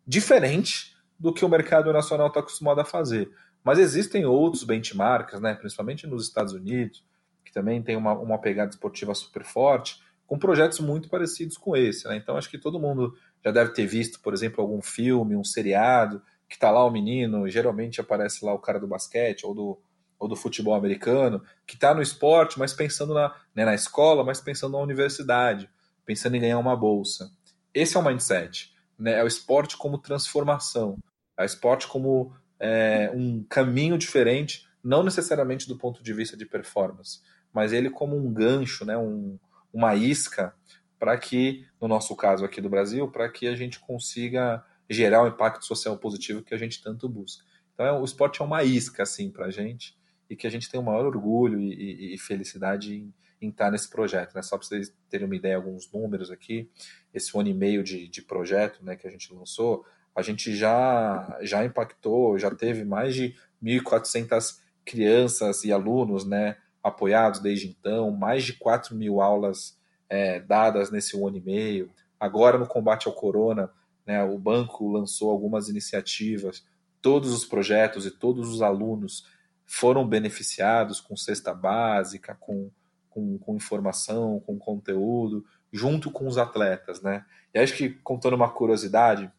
diferente do que o mercado nacional está acostumado a fazer. Mas existem outros benchmarks, né? principalmente nos Estados Unidos, que também tem uma, uma pegada esportiva super forte, com projetos muito parecidos com esse. Né? Então acho que todo mundo já deve ter visto, por exemplo, algum filme, um seriado, que está lá o menino, geralmente aparece lá o cara do basquete ou do, ou do futebol americano, que está no esporte, mas pensando na, né, na escola, mas pensando na universidade, pensando em ganhar uma bolsa. Esse é o mindset. Né? É o esporte como transformação, é o esporte como é, um caminho diferente, não necessariamente do ponto de vista de performance, mas ele como um gancho, né? um, uma isca para que, no nosso caso aqui do Brasil, para que a gente consiga gerar o impacto social positivo que a gente tanto busca. Então, é, o esporte é uma isca, assim, para a gente, e que a gente tem o maior orgulho e, e, e felicidade em, em, estar nesse projeto. Né? Só para vocês terem uma ideia, alguns números aqui, esse ano e meio de, de projeto né, que a gente lançou, a gente já, já impactou, já teve mais de 1.400 crianças e alunos né, apoiados desde então, mais de 4 mil aulas é, dadas nesse ano e meio. Agora, no combate ao corona, né, o banco lançou algumas iniciativas, todos os projetos e todos os alunos foram beneficiados com cesta básica, com, com, com informação, com conteúdo, junto com os atletas. Né? E acho que, contando uma curiosidade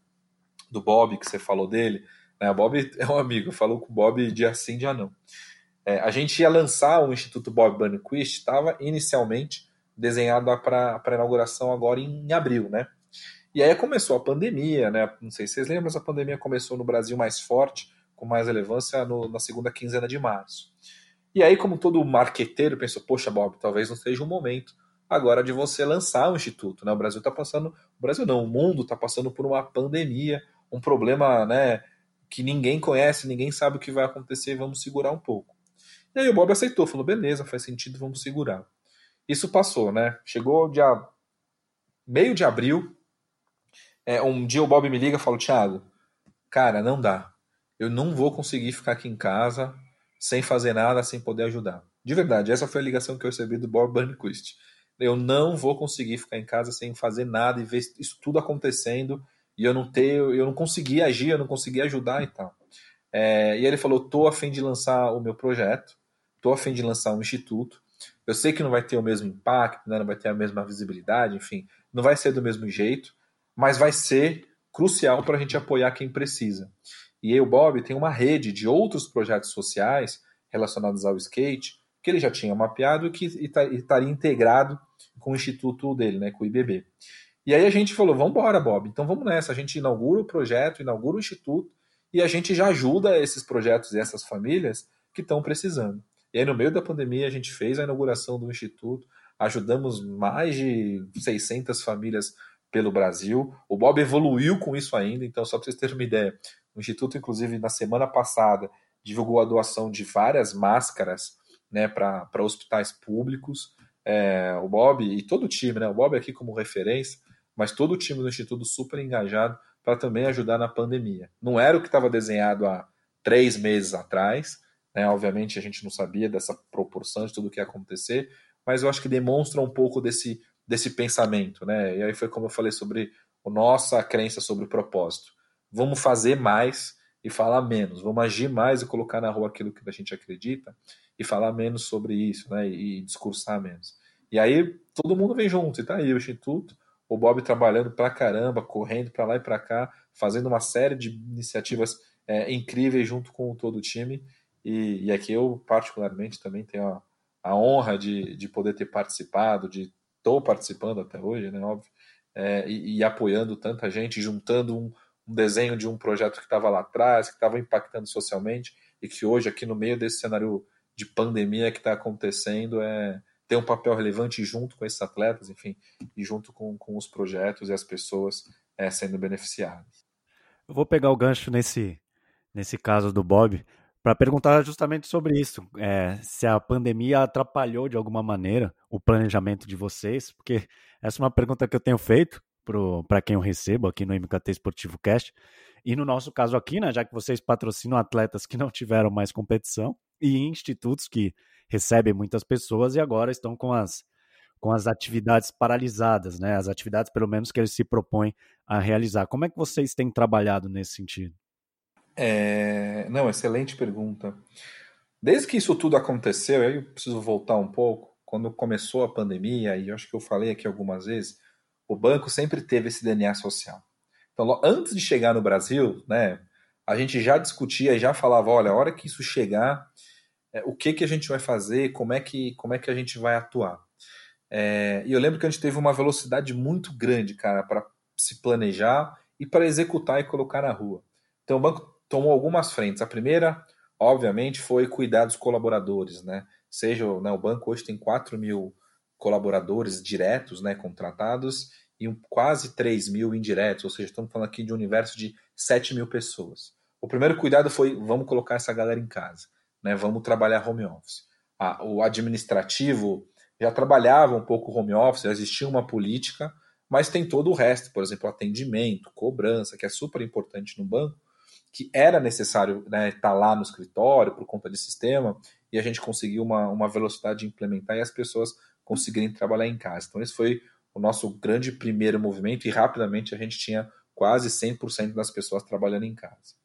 do Bob, que você falou dele, né, o Bob é um amigo, falou com o Bob dia sim, dia não. É, a gente ia lançar o Instituto Bob Burnquist, estava inicialmente desenhado para inauguração agora em abril, né? E aí começou a pandemia, né? Não sei se vocês lembram, mas a pandemia começou no Brasil mais forte, com mais relevância no, na segunda quinzena de março. E aí, como todo marqueteiro pensou, poxa, Bob, talvez não seja o momento agora de você lançar o instituto, né? O Brasil está passando, o Brasil não, o mundo está passando por uma pandemia, um problema, né? Que ninguém conhece, ninguém sabe o que vai acontecer, vamos segurar um pouco. E aí o Bob aceitou, falou, beleza, faz sentido, vamos segurar. Isso passou, né? Chegou dia meio de abril, é, um dia o Bob me liga e fala, Thiago, cara, não dá. Eu não vou conseguir ficar aqui em casa sem fazer nada, sem poder ajudar. De verdade, essa foi a ligação que eu recebi do Bob Burnquist. Eu não vou conseguir ficar em casa sem fazer nada e ver isso tudo acontecendo e eu não ter, eu não consegui agir, eu não consegui ajudar e tal. É, e ele falou: tô a fim de lançar o meu projeto, tô a fim de lançar um instituto. Eu sei que não vai ter o mesmo impacto, né, não vai ter a mesma visibilidade, enfim, não vai ser do mesmo jeito, mas vai ser crucial para a gente apoiar quem precisa. E o Bob tem uma rede de outros projetos sociais relacionados ao skate que ele já tinha mapeado e que estaria integrado com o instituto dele, né, com o IBB. E aí a gente falou, vamos embora, Bob, então vamos nessa. A gente inaugura o projeto, inaugura o instituto e a gente já ajuda esses projetos e essas famílias que estão precisando. E aí no meio da pandemia a gente fez a inauguração do instituto, ajudamos mais de 600 famílias pelo Brasil. O Bob evoluiu com isso ainda, então, só para vocês terem uma ideia, o Instituto, inclusive, na semana passada, divulgou a doação de várias máscaras né, para hospitais públicos. É, o Bob e todo o time, né, o Bob aqui como referência, mas todo o time do Instituto super engajado para também ajudar na pandemia. Não era o que estava desenhado há três meses atrás, né, obviamente a gente não sabia dessa proporção de tudo o que ia acontecer, mas eu acho que demonstra um pouco desse desse pensamento, né? E aí foi como eu falei sobre a nossa crença sobre o propósito. Vamos fazer mais e falar menos. Vamos agir mais e colocar na rua aquilo que a gente acredita e falar menos sobre isso, né? E discursar menos. E aí todo mundo vem junto. E tá aí o Instituto, o Bob trabalhando pra caramba, correndo para lá e para cá, fazendo uma série de iniciativas é, incríveis junto com todo o time. E, e aqui eu, particularmente, também tenho a, a honra de, de poder ter participado, de estou participando até hoje, né, óbvio, é, e, e, apoiando tanta gente, juntando um, um desenho de um projeto que estava lá atrás, que estava impactando socialmente, e que hoje, aqui no meio desse cenário de pandemia que está acontecendo, é, tem um papel relevante junto com esses atletas, enfim, e junto com, com os projetos e as pessoas é, sendo beneficiadas. Eu vou pegar o gancho nesse, nesse caso do Bob para perguntar justamente sobre isso. É, se a pandemia atrapalhou de alguma maneira o planejamento de vocês, porque essa é uma pergunta que eu tenho feito para quem eu recebo aqui no MKT Esportivo Cast. E no nosso caso aqui, né, já que vocês patrocinam atletas que não tiveram mais competição e institutos que recebem muitas pessoas e agora estão com as, com as atividades paralisadas, né? As atividades, pelo menos, que eles se propõem a realizar. Como é que vocês têm trabalhado nesse sentido? É... Não, excelente pergunta. Desde que isso tudo aconteceu, eu preciso voltar um pouco. Quando começou a pandemia, e acho que eu falei aqui algumas vezes, o banco sempre teve esse DNA social. Então, antes de chegar no Brasil, né, a gente já discutia e já falava, olha, a hora que isso chegar, é, o que, que a gente vai fazer, como é que, como é que a gente vai atuar. É, e eu lembro que a gente teve uma velocidade muito grande, cara, para se planejar e para executar e colocar na rua. Então o banco tomou algumas frentes. A primeira, obviamente, foi cuidar dos colaboradores, né? Seja né, o banco hoje tem 4 mil colaboradores diretos, né, contratados, e um, quase 3 mil indiretos, ou seja, estamos falando aqui de um universo de 7 mil pessoas. O primeiro cuidado foi, vamos colocar essa galera em casa né? Vamos trabalhar home office. Ah, o administrativo já trabalhava um pouco home office, já existia uma política, mas tem todo o resto, por exemplo, atendimento, cobrança, que é super importante no banco, que era necessário né, estar tá lá no escritório por conta de sistema, e a gente conseguiu uma, uma velocidade de implementar e as pessoas conseguirem trabalhar em casa. Então, esse foi o nosso grande primeiro movimento, e rapidamente a gente tinha quase 100% das pessoas trabalhando em casa.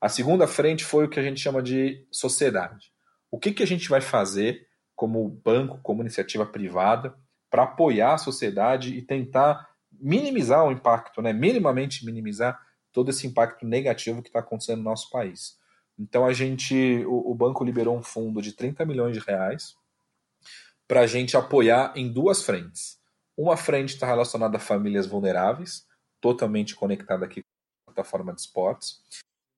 A segunda frente foi o que a gente chama de sociedade. O que, que a gente vai fazer como banco, como iniciativa privada, para apoiar a sociedade e tentar minimizar o impacto, né? minimamente minimizar todo esse impacto negativo que está acontecendo no nosso país. Então a gente, o, o, banco liberou um fundo de 30 milhões de reais para a gente apoiar em duas frentes. Uma frente está relacionada a famílias vulneráveis, totalmente conectada aqui com a plataforma de esportes,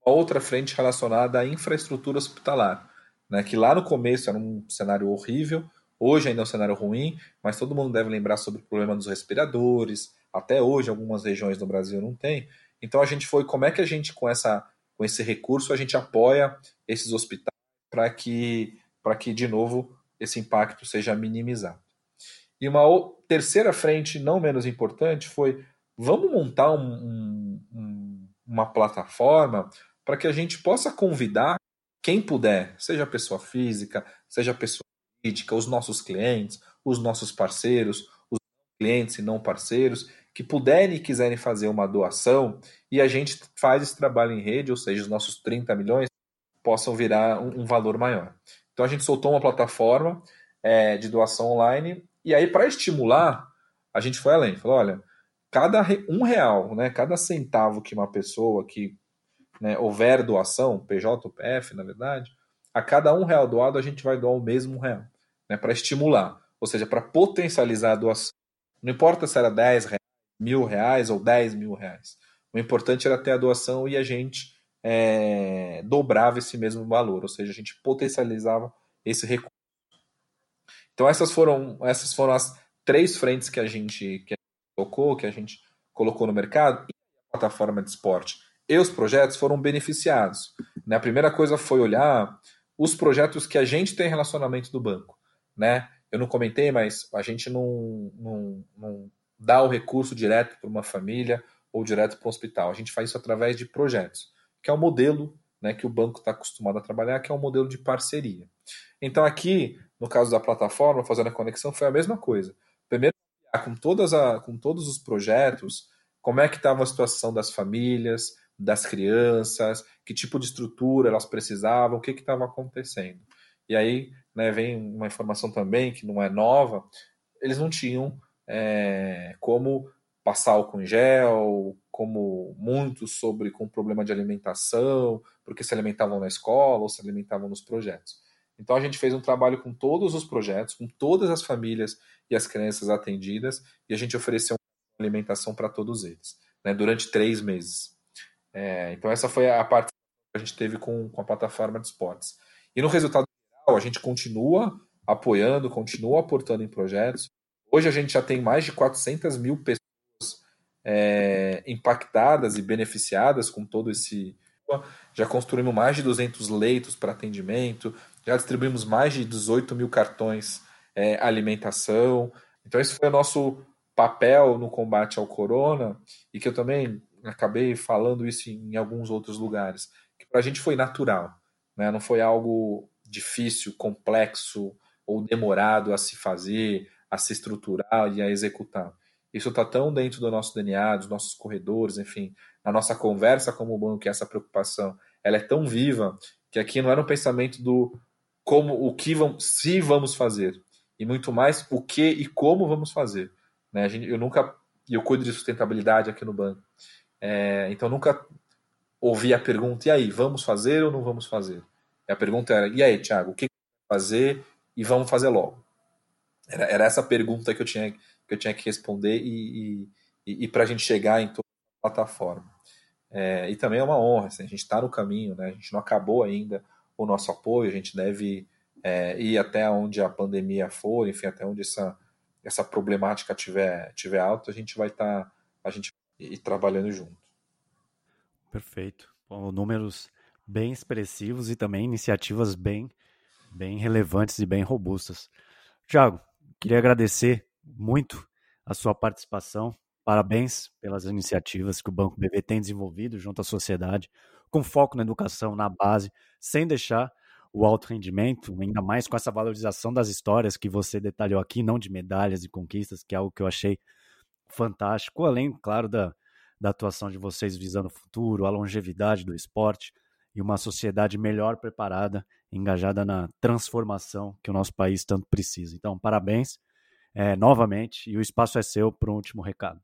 outra frente relacionada à infraestrutura hospitalar, né, que lá no começo era um cenário horrível, hoje ainda é um cenário ruim, mas todo mundo deve lembrar sobre o problema dos respiradores, até hoje algumas regiões do Brasil não tem. Então a gente foi, como é que a gente com essa com esse recurso a gente apoia esses hospitais para que para que de novo esse impacto seja minimizado. E uma terceira frente, não menos importante, foi vamos montar um, um, uma plataforma para que a gente possa convidar quem puder, seja pessoa física, seja pessoa jurídica, os nossos clientes, os nossos parceiros, os clientes e não parceiros, que puderem e quiserem fazer uma doação e a gente faz esse trabalho em rede, ou seja, os nossos 30 milhões possam virar um, um valor maior. Então a gente soltou uma plataforma é, de doação online e aí para estimular a gente foi além, falou, olha, cada um real, né, cada centavo que uma pessoa que né, houver doação, PJ PF, na verdade, a cada um real doado a gente vai doar o mesmo real, né, para estimular, ou seja, para potencializar a doação. Não importa se era 10 reais, mil reais ou 10 mil reais. O importante era ter a doação e a gente é, dobrava esse mesmo valor, ou seja, a gente potencializava esse recurso. Então essas foram, essas foram as três frentes que a gente, que a gente colocou, que a gente colocou no mercado e a plataforma de esporte e os projetos foram beneficiados. Né? A primeira coisa foi olhar os projetos que a gente tem relacionamento do banco. Né? Eu não comentei, mas a gente não, não, não dá o recurso direto para uma família ou direto para um hospital. A gente faz isso através de projetos, que é o modelo né, que o banco está acostumado a trabalhar, que é o modelo de parceria. Então, aqui, no caso da plataforma, fazendo a conexão, foi a mesma coisa. Primeiro, com, todas a, com todos os projetos, como é que estava a situação das famílias, das crianças, que tipo de estrutura elas precisavam, o que estava acontecendo. E aí né, vem uma informação também que não é nova, eles não tinham é, como passar álcool em gel, como muitos sobre com problema de alimentação, porque se alimentavam na escola ou se alimentavam nos projetos. Então a gente fez um trabalho com todos os projetos, com todas as famílias e as crianças atendidas, e a gente ofereceu alimentação para todos eles, né, durante três meses. É, então essa foi a parte a gente teve com, com a plataforma de esportes. E no resultado geral, a gente continua apoiando, continua aportando em projetos. Hoje a gente já tem mais de 400 mil pessoas é, impactadas e beneficiadas com todo esse. Já construímos mais de 200 leitos para atendimento, já distribuímos mais de 18 mil cartões é, alimentação. Então, esse foi o nosso papel no combate ao corona e que eu também acabei falando isso em alguns outros lugares, que para a gente foi natural, né? não foi algo difícil, complexo ou demorado a se fazer, a se estruturar e a executar. Isso está tão dentro do nosso DNA, dos nossos corredores, enfim, na nossa conversa como banco, que essa preocupação ela é tão viva que aqui não era um pensamento do como o que vamos, se vamos fazer, e muito mais o que e como vamos fazer. Né? A eu nunca, eu cuido de sustentabilidade aqui no banco, é, então nunca ouvi a pergunta, e aí, vamos fazer ou não vamos fazer? E a pergunta era, e aí, Thiago, o que fazer e vamos fazer logo? Era, era essa pergunta que eu tinha que eu tinha que responder e, e, e para a gente chegar em toda a plataforma. É, e também é uma honra, assim, a gente está no caminho, né? a gente não acabou ainda o nosso apoio, a gente deve é, ir até onde a pandemia for, enfim, até onde essa, essa problemática tiver, tiver alta, a gente vai estar tá, a gente ir trabalhando junto. Perfeito. Bom, números bem expressivos e também iniciativas bem, bem relevantes e bem robustas. Tiago, queria agradecer muito a sua participação. Parabéns pelas iniciativas que o Banco BV tem desenvolvido junto à sociedade, com foco na educação, na base, sem deixar o alto rendimento, ainda mais com essa valorização das histórias que você detalhou aqui, não de medalhas e conquistas, que é algo que eu achei fantástico, além, claro, da, da atuação de vocês visando o futuro, a longevidade do esporte e uma sociedade melhor preparada, engajada na transformação que o nosso país tanto precisa. Então, parabéns é, novamente, e o espaço é seu para um último recado.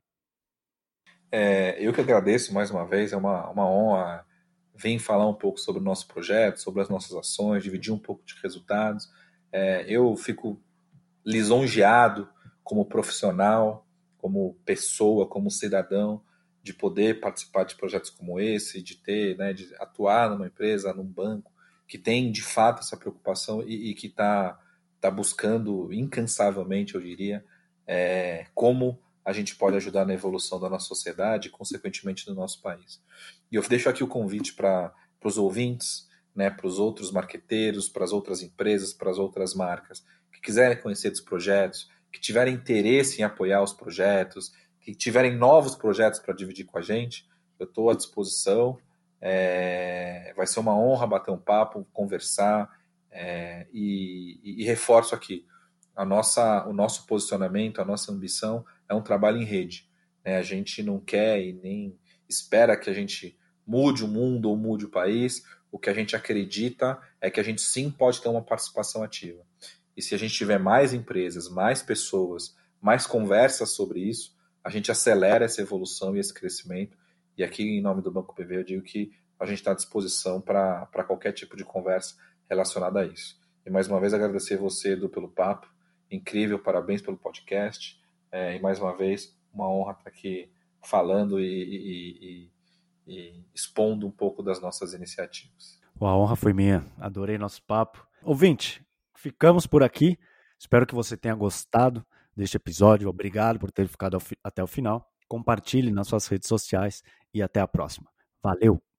É, eu que agradeço mais uma vez, é uma, uma honra vir falar um pouco sobre o nosso projeto, sobre as nossas ações, dividir um pouco de resultados. É, eu fico lisonjeado como profissional, como pessoa, como cidadão, de poder participar de projetos como esse, de ter, né, de atuar numa empresa, num banco que tem de fato essa preocupação e, e que está está buscando incansavelmente, eu diria, é, como a gente pode ajudar na evolução da nossa sociedade e, consequentemente, do nosso país. E eu deixo aqui o convite para os ouvintes, né, para os outros marqueteiros, para as outras empresas, para as outras marcas que quiserem conhecer dos projetos, que tiverem interesse em apoiar os projetos, que tiverem novos projetos para dividir com a gente, eu estou à disposição. É, vai ser uma honra bater um papo, conversar é, e, e, reforço aqui, a nossa, o nosso posicionamento, a nossa ambição é um trabalho em rede. Né? A gente não quer e nem espera que a gente mude o mundo ou mude o país. O que a gente acredita é que a gente sim pode ter uma participação ativa. E se a gente tiver mais empresas, mais pessoas, mais conversas sobre isso, a gente acelera essa evolução e esse crescimento. E aqui, em nome do Banco PV, eu digo que a gente está à disposição para qualquer tipo de conversa relacionada a isso. E mais uma vez agradecer você, Edu, pelo papo. Incrível, parabéns pelo podcast. É, e mais uma vez, uma honra estar aqui falando e, e, e, e expondo um pouco das nossas iniciativas. A honra foi minha. Adorei nosso papo. Ouvinte, ficamos por aqui. Espero que você tenha gostado deste episódio. Obrigado por ter ficado até o final. Compartilhe nas suas redes sociais e até a próxima. Valeu!